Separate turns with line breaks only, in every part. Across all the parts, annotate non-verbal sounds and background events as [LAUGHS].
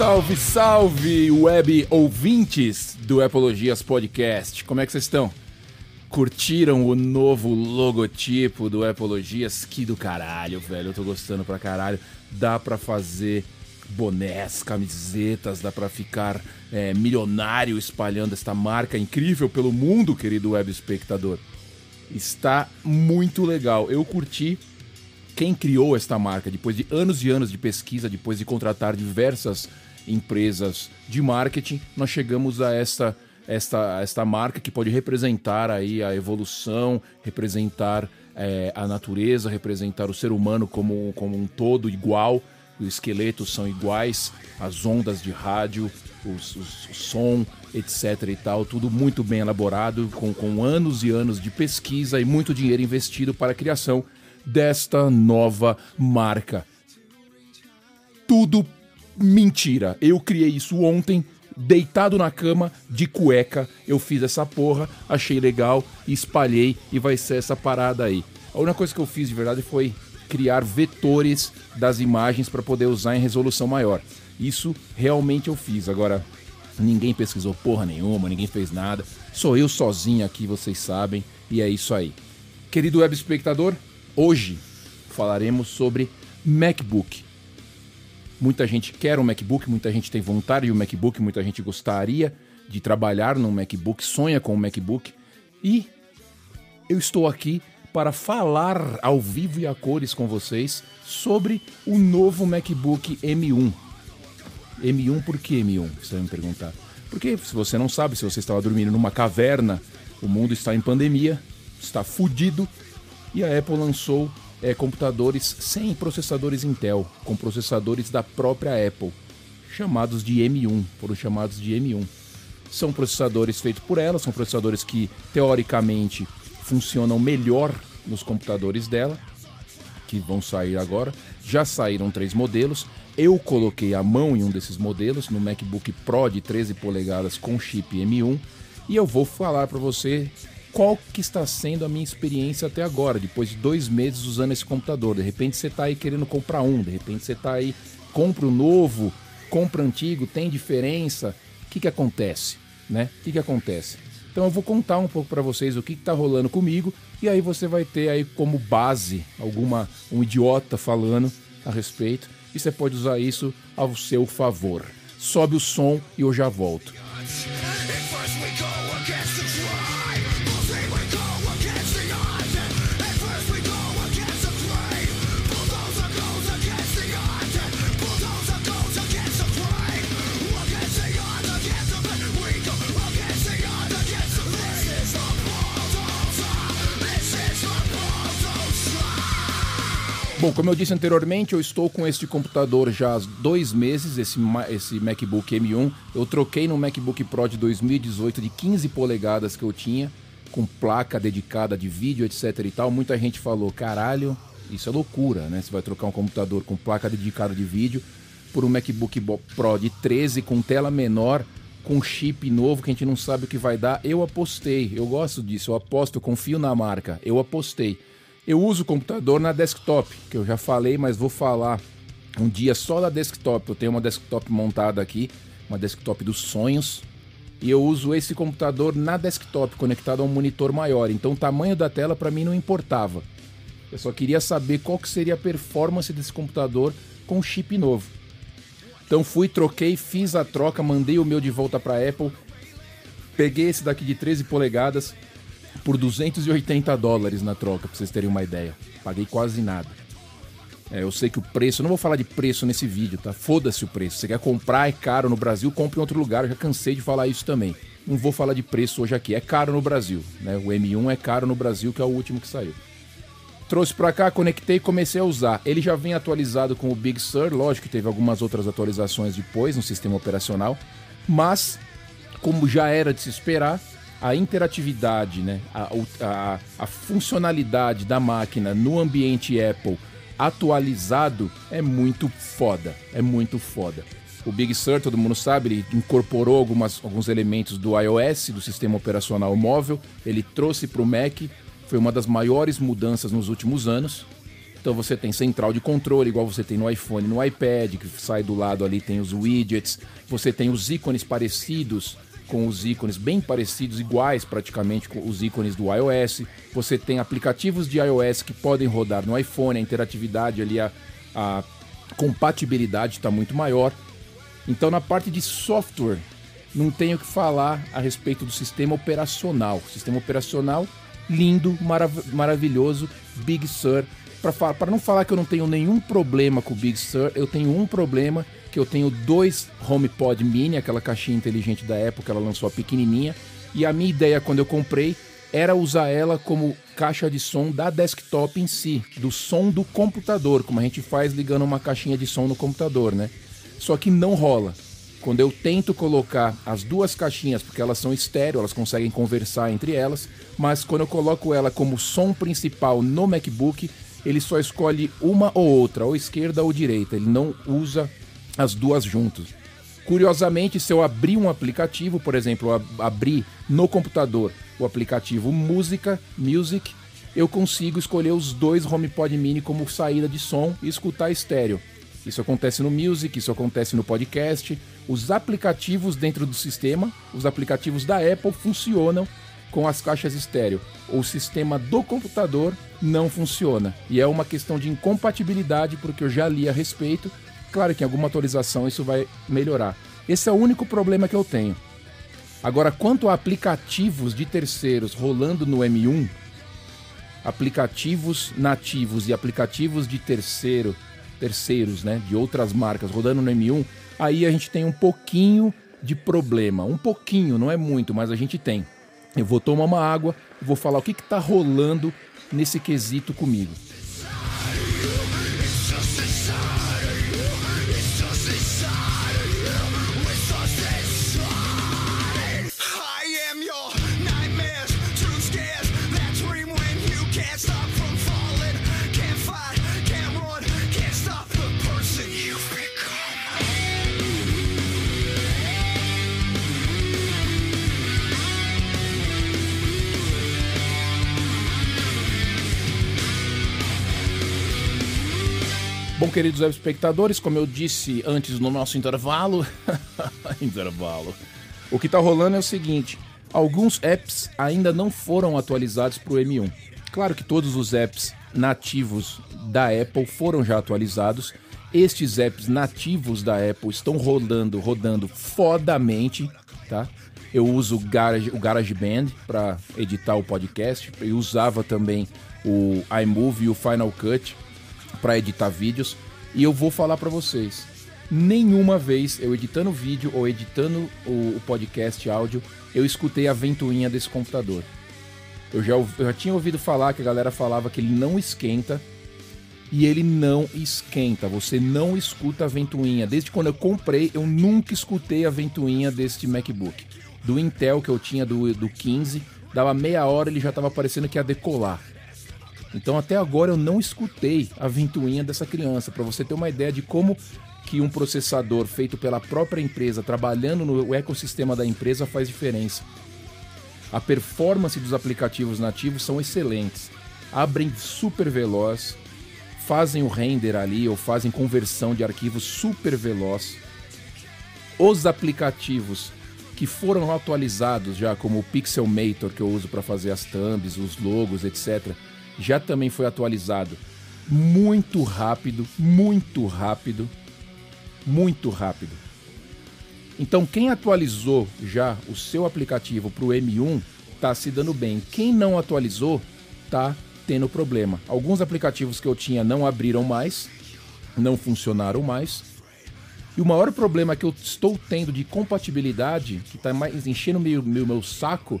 Salve, salve, web ouvintes do Apologias Podcast. Como é que vocês estão? Curtiram o novo logotipo do Apologias? Que do caralho, velho. Eu tô gostando pra caralho. Dá pra fazer bonés, camisetas, dá pra ficar é, milionário espalhando esta marca incrível pelo mundo, querido web espectador. Está muito legal. Eu curti quem criou esta marca, depois de anos e anos de pesquisa, depois de contratar diversas empresas de marketing, nós chegamos a esta esta, esta marca que pode representar aí a evolução, representar é, a natureza, representar o ser humano como, como um todo igual. Os esqueletos são iguais, as ondas de rádio, os, os, o som, etc. e tal, tudo muito bem elaborado, com, com anos e anos de pesquisa e muito dinheiro investido para a criação desta nova marca. Tudo mentira. Eu criei isso ontem, deitado na cama, de cueca. Eu fiz essa porra, achei legal, espalhei e vai ser essa parada aí. A única coisa que eu fiz de verdade foi criar vetores das imagens para poder usar em resolução maior. Isso realmente eu fiz. Agora, ninguém pesquisou porra nenhuma, ninguém fez nada. Sou eu sozinho aqui, vocês sabem, e é isso aí. Querido web espectador, hoje falaremos sobre MacBook. Muita gente quer um MacBook, muita gente tem vontade de um MacBook, muita gente gostaria de trabalhar num MacBook, sonha com um MacBook. E eu estou aqui para falar ao vivo e a cores com vocês sobre o novo MacBook M1. M1 por que M1? Você vai me perguntar. Porque se você não sabe, se você estava dormindo numa caverna, o mundo está em pandemia, está fudido, e a Apple lançou é, computadores sem processadores Intel, com processadores da própria Apple, chamados de M1, foram chamados de M1. São processadores feitos por ela, são processadores que teoricamente funcionam melhor nos computadores dela, que vão sair agora. Já saíram três modelos. Eu coloquei a mão em um desses modelos, no MacBook Pro de 13 polegadas com chip M1, e eu vou falar para você qual que está sendo a minha experiência até agora, depois de dois meses usando esse computador. De repente você está aí querendo comprar um, de repente você está aí, compra o novo, compra o antigo, tem diferença. O que, que acontece? Né? O que, que acontece? Então eu vou contar um pouco para vocês o que está rolando comigo e aí você vai ter aí como base alguma um idiota falando a respeito e você pode usar isso ao seu favor. Sobe o som e eu já volto. Bom, como eu disse anteriormente, eu estou com este computador já há dois meses, esse, esse MacBook M1. Eu troquei no MacBook Pro de 2018 de 15 polegadas que eu tinha, com placa dedicada de vídeo, etc e tal. Muita gente falou, caralho, isso é loucura, né? Você vai trocar um computador com placa dedicada de vídeo por um MacBook Pro de 13 com tela menor, com chip novo que a gente não sabe o que vai dar. Eu apostei, eu gosto disso, eu aposto, eu confio na marca, eu apostei. Eu uso o computador na desktop, que eu já falei, mas vou falar um dia só da desktop. Eu tenho uma desktop montada aqui, uma desktop dos sonhos, e eu uso esse computador na desktop, conectado a um monitor maior. Então o tamanho da tela para mim não importava. Eu só queria saber qual que seria a performance desse computador com chip novo. Então fui, troquei, fiz a troca, mandei o meu de volta para Apple. Peguei esse daqui de 13 polegadas, por 280 dólares na troca, pra vocês terem uma ideia. Paguei quase nada. É, eu sei que o preço, eu não vou falar de preço nesse vídeo, tá? Foda-se o preço. Você quer comprar, é caro no Brasil, compre em outro lugar. Eu já cansei de falar isso também. Não vou falar de preço hoje aqui. É caro no Brasil, né? O M1 é caro no Brasil, que é o último que saiu. Trouxe pra cá, conectei e comecei a usar. Ele já vem atualizado com o Big Sur, lógico que teve algumas outras atualizações depois no sistema operacional, mas como já era de se esperar, a interatividade, né, a, a, a funcionalidade da máquina no ambiente Apple atualizado é muito foda. É muito foda. O Big Sur, todo mundo sabe, ele incorporou algumas, alguns elementos do iOS, do sistema operacional móvel, ele trouxe para o Mac, foi uma das maiores mudanças nos últimos anos. Então você tem central de controle, igual você tem no iPhone, no iPad, que sai do lado ali tem os widgets. Você tem os ícones parecidos com os ícones bem parecidos, iguais praticamente com os ícones do iOS. Você tem aplicativos de iOS que podem rodar no iPhone, a interatividade ali, a, a compatibilidade está muito maior. Então, na parte de software, não tenho que falar a respeito do sistema operacional. Sistema operacional lindo, marav maravilhoso, Big Sur. Para não falar que eu não tenho nenhum problema com o Big Sur, eu tenho um problema que eu tenho dois HomePod Mini, aquela caixinha inteligente da Apple que ela lançou a pequenininha, e a minha ideia quando eu comprei era usar ela como caixa de som da desktop em si, do som do computador, como a gente faz ligando uma caixinha de som no computador, né? Só que não rola. Quando eu tento colocar as duas caixinhas, porque elas são estéreo, elas conseguem conversar entre elas, mas quando eu coloco ela como som principal no MacBook, ele só escolhe uma ou outra, ou esquerda ou direita. Ele não usa as duas juntas. Curiosamente, se eu abrir um aplicativo, por exemplo, abrir no computador o aplicativo Música, Music, eu consigo escolher os dois HomePod Mini como saída de som e escutar estéreo. Isso acontece no Music, isso acontece no podcast. Os aplicativos dentro do sistema, os aplicativos da Apple funcionam com as caixas estéreo. O sistema do computador não funciona. E é uma questão de incompatibilidade, porque eu já li a respeito Claro que em alguma atualização isso vai melhorar. Esse é o único problema que eu tenho. Agora, quanto a aplicativos de terceiros rolando no M1, aplicativos nativos e aplicativos de terceiro, terceiros, né, de outras marcas rodando no M1, aí a gente tem um pouquinho de problema. Um pouquinho, não é muito, mas a gente tem. Eu vou tomar uma água vou falar o que está rolando nesse quesito comigo. Bom, queridos web espectadores, como eu disse antes no nosso intervalo, [LAUGHS] intervalo. O que está rolando é o seguinte: alguns apps ainda não foram atualizados para o M1. Claro que todos os apps nativos da Apple foram já atualizados. Estes apps nativos da Apple estão rodando, rodando fodamente, tá? Eu uso o, Garage, o GarageBand para editar o podcast. Eu usava também o iMovie e o Final Cut para editar vídeos e eu vou falar para vocês. Nenhuma vez eu editando vídeo ou editando o, o, podcast áudio, eu escutei a ventoinha desse computador. Eu já, eu já tinha ouvido falar que a galera falava que ele não esquenta e ele não esquenta. Você não escuta a ventoinha. Desde quando eu comprei, eu nunca escutei a ventoinha deste MacBook. Do Intel que eu tinha do, do 15, dava meia hora ele já estava parecendo que ia decolar. Então até agora eu não escutei a ventoinha dessa criança, para você ter uma ideia de como que um processador feito pela própria empresa, trabalhando no ecossistema da empresa, faz diferença. A performance dos aplicativos nativos são excelentes. Abrem super veloz, fazem o render ali ou fazem conversão de arquivos super veloz. Os aplicativos que foram atualizados já, como o Pixelmator que eu uso para fazer as thumbs, os logos, etc já também foi atualizado muito rápido, muito rápido, muito rápido. Então, quem atualizou já o seu aplicativo para o M1 está se dando bem. Quem não atualizou está tendo problema. Alguns aplicativos que eu tinha não abriram mais, não funcionaram mais. E o maior problema que eu estou tendo de compatibilidade, que está mais enchendo o meu, meu, meu saco,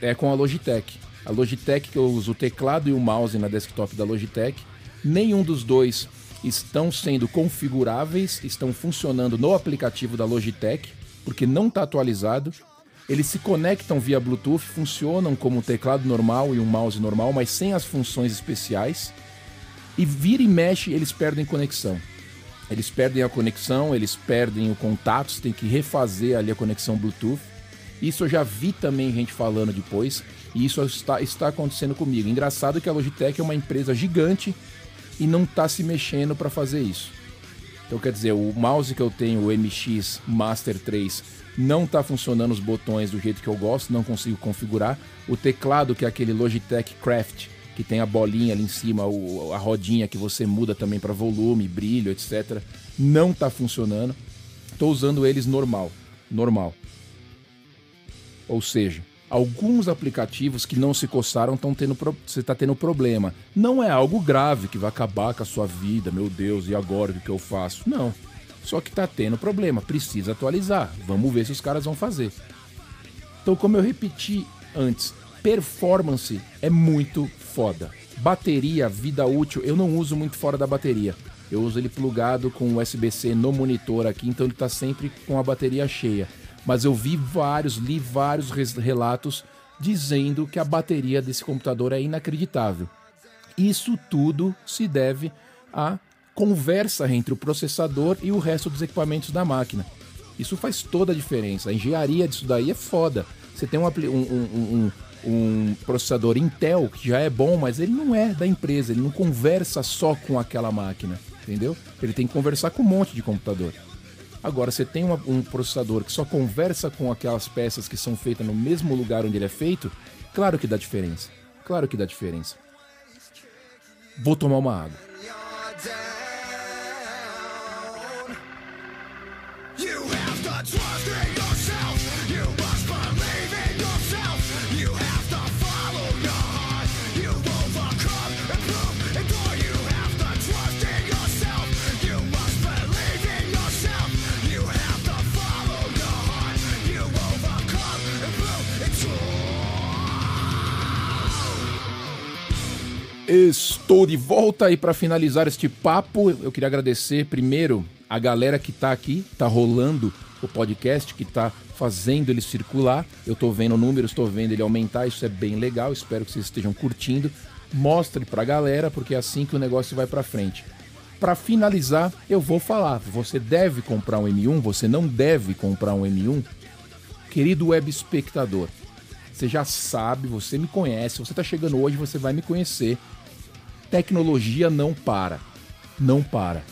é com a Logitech a Logitech, que eu uso o teclado e o mouse na desktop da Logitech. Nenhum dos dois estão sendo configuráveis, estão funcionando no aplicativo da Logitech, porque não está atualizado. Eles se conectam via Bluetooth, funcionam como um teclado normal e um mouse normal, mas sem as funções especiais. E vira e mexe, eles perdem conexão. Eles perdem a conexão, eles perdem o contato, você tem que refazer ali a conexão Bluetooth. Isso eu já vi também gente falando depois. E isso está, está acontecendo comigo. Engraçado que a Logitech é uma empresa gigante e não está se mexendo para fazer isso. Então quer dizer, o mouse que eu tenho, o MX Master 3, não está funcionando os botões do jeito que eu gosto, não consigo configurar. O teclado, que é aquele Logitech Craft, que tem a bolinha ali em cima, o, a rodinha que você muda também para volume, brilho, etc. Não está funcionando. Estou usando eles normal, normal. Ou seja, alguns aplicativos que não se coçaram estão tendo você está tendo problema. Não é algo grave que vai acabar com a sua vida, meu Deus, e agora o que eu faço? Não. Só que está tendo problema, precisa atualizar. Vamos ver se os caras vão fazer. Então, como eu repeti antes, performance é muito foda. Bateria, vida útil, eu não uso muito fora da bateria. Eu uso ele plugado com USB-C no monitor aqui, então ele está sempre com a bateria cheia. Mas eu vi vários, li vários relatos dizendo que a bateria desse computador é inacreditável. Isso tudo se deve à conversa entre o processador e o resto dos equipamentos da máquina. Isso faz toda a diferença. A engenharia disso daí é foda. Você tem um, um, um, um, processador Intel que já é bom, mas ele não é da empresa, ele não conversa só com aquela máquina, entendeu? Ele tem que conversar com um monte de computador. Agora, você tem uma, um processador que só conversa com aquelas peças que são feitas no mesmo lugar onde ele é feito, claro que dá diferença. Claro que dá diferença. Vou tomar uma água. Estou de volta e para finalizar este papo, eu queria agradecer primeiro a galera que está aqui, está rolando o podcast, que está fazendo ele circular. Eu estou vendo números, estou vendo ele aumentar, isso é bem legal, espero que vocês estejam curtindo. Mostre para a galera, porque é assim que o negócio vai para frente. Para finalizar, eu vou falar, você deve comprar um M1, você não deve comprar um M1. Querido web espectador, você já sabe, você me conhece, você está chegando hoje, você vai me conhecer tecnologia não para. Não para.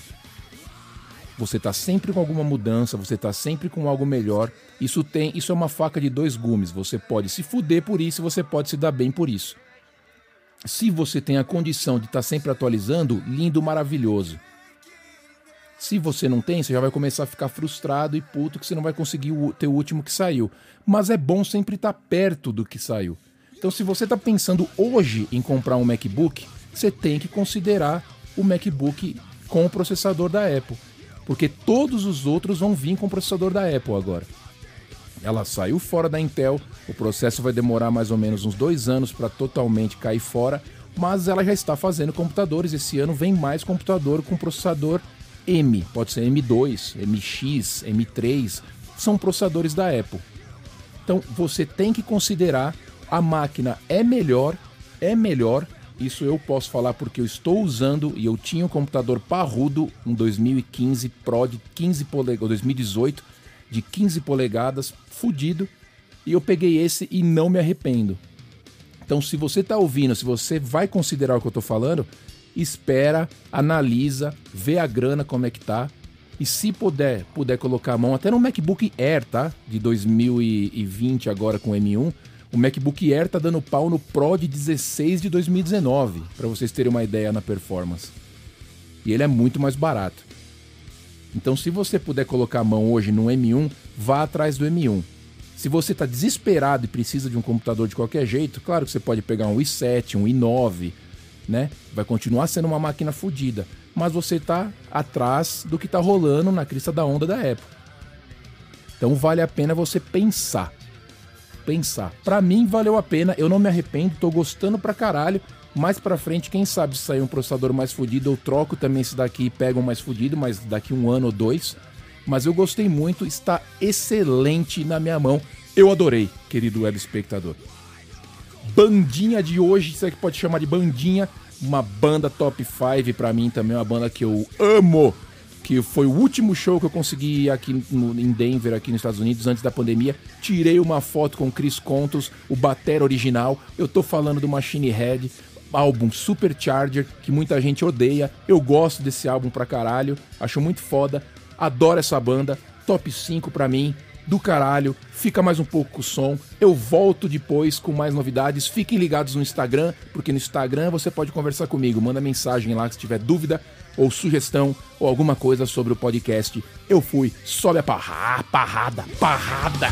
Você está sempre com alguma mudança, você está sempre com algo melhor. Isso tem, isso é uma faca de dois gumes. Você pode se fuder por isso, você pode se dar bem por isso. Se você tem a condição de estar tá sempre atualizando, lindo, maravilhoso. Se você não tem, você já vai começar a ficar frustrado e puto que você não vai conseguir ter o último que saiu. Mas é bom sempre estar tá perto do que saiu. Então, se você está pensando hoje em comprar um MacBook, você tem que considerar o MacBook com o processador da Apple. Porque todos os outros vão vir com o processador da Apple agora. Ela saiu fora da Intel, o processo vai demorar mais ou menos uns dois anos para totalmente cair fora, mas ela já está fazendo computadores. Esse ano vem mais computador com processador M, pode ser M2, MX, M3, são processadores da Apple. Então você tem que considerar a máquina é melhor, é melhor isso eu posso falar porque eu estou usando e eu tinha um computador parrudo, um 2015 Pro de 15 polegadas, 2018 de 15 polegadas, fudido, e eu peguei esse e não me arrependo. Então, se você está ouvindo, se você vai considerar o que eu estou falando, espera, analisa, vê a grana como é que tá. E se puder, puder colocar a mão até no MacBook Air, tá? De 2020 agora com M1, o MacBook Air tá dando pau no Pro de 16 de 2019, para vocês terem uma ideia na performance. E ele é muito mais barato. Então, se você puder colocar a mão hoje no M1, vá atrás do M1. Se você está desesperado e precisa de um computador de qualquer jeito, claro que você pode pegar um i7, um i9, né? Vai continuar sendo uma máquina fodida, mas você está atrás do que está rolando na crista da onda da Apple. Então vale a pena você pensar pensar. Para mim valeu a pena, eu não me arrependo, tô gostando pra caralho. Mais pra frente, quem sabe se sair um processador mais fodido, eu troco também esse daqui e pego um mais fodido, mas daqui um ano ou dois. Mas eu gostei muito, está excelente na minha mão. Eu adorei, querido web espectador. Bandinha de hoje, isso aqui pode chamar de bandinha, uma banda top 5 para mim também, uma banda que eu amo que foi o último show que eu consegui aqui no, em Denver, aqui nos Estados Unidos, antes da pandemia. Tirei uma foto com Chris Contos, o batera original. Eu tô falando do Machine Head. álbum Supercharger, que muita gente odeia. Eu gosto desse álbum pra caralho, acho muito foda, adoro essa banda, top 5 pra mim, do caralho. Fica mais um pouco com o som. Eu volto depois com mais novidades. Fiquem ligados no Instagram, porque no Instagram você pode conversar comigo. Manda mensagem lá se tiver dúvida ou sugestão ou alguma coisa sobre o podcast. Eu fui, sobe a parra, parrada, parrada.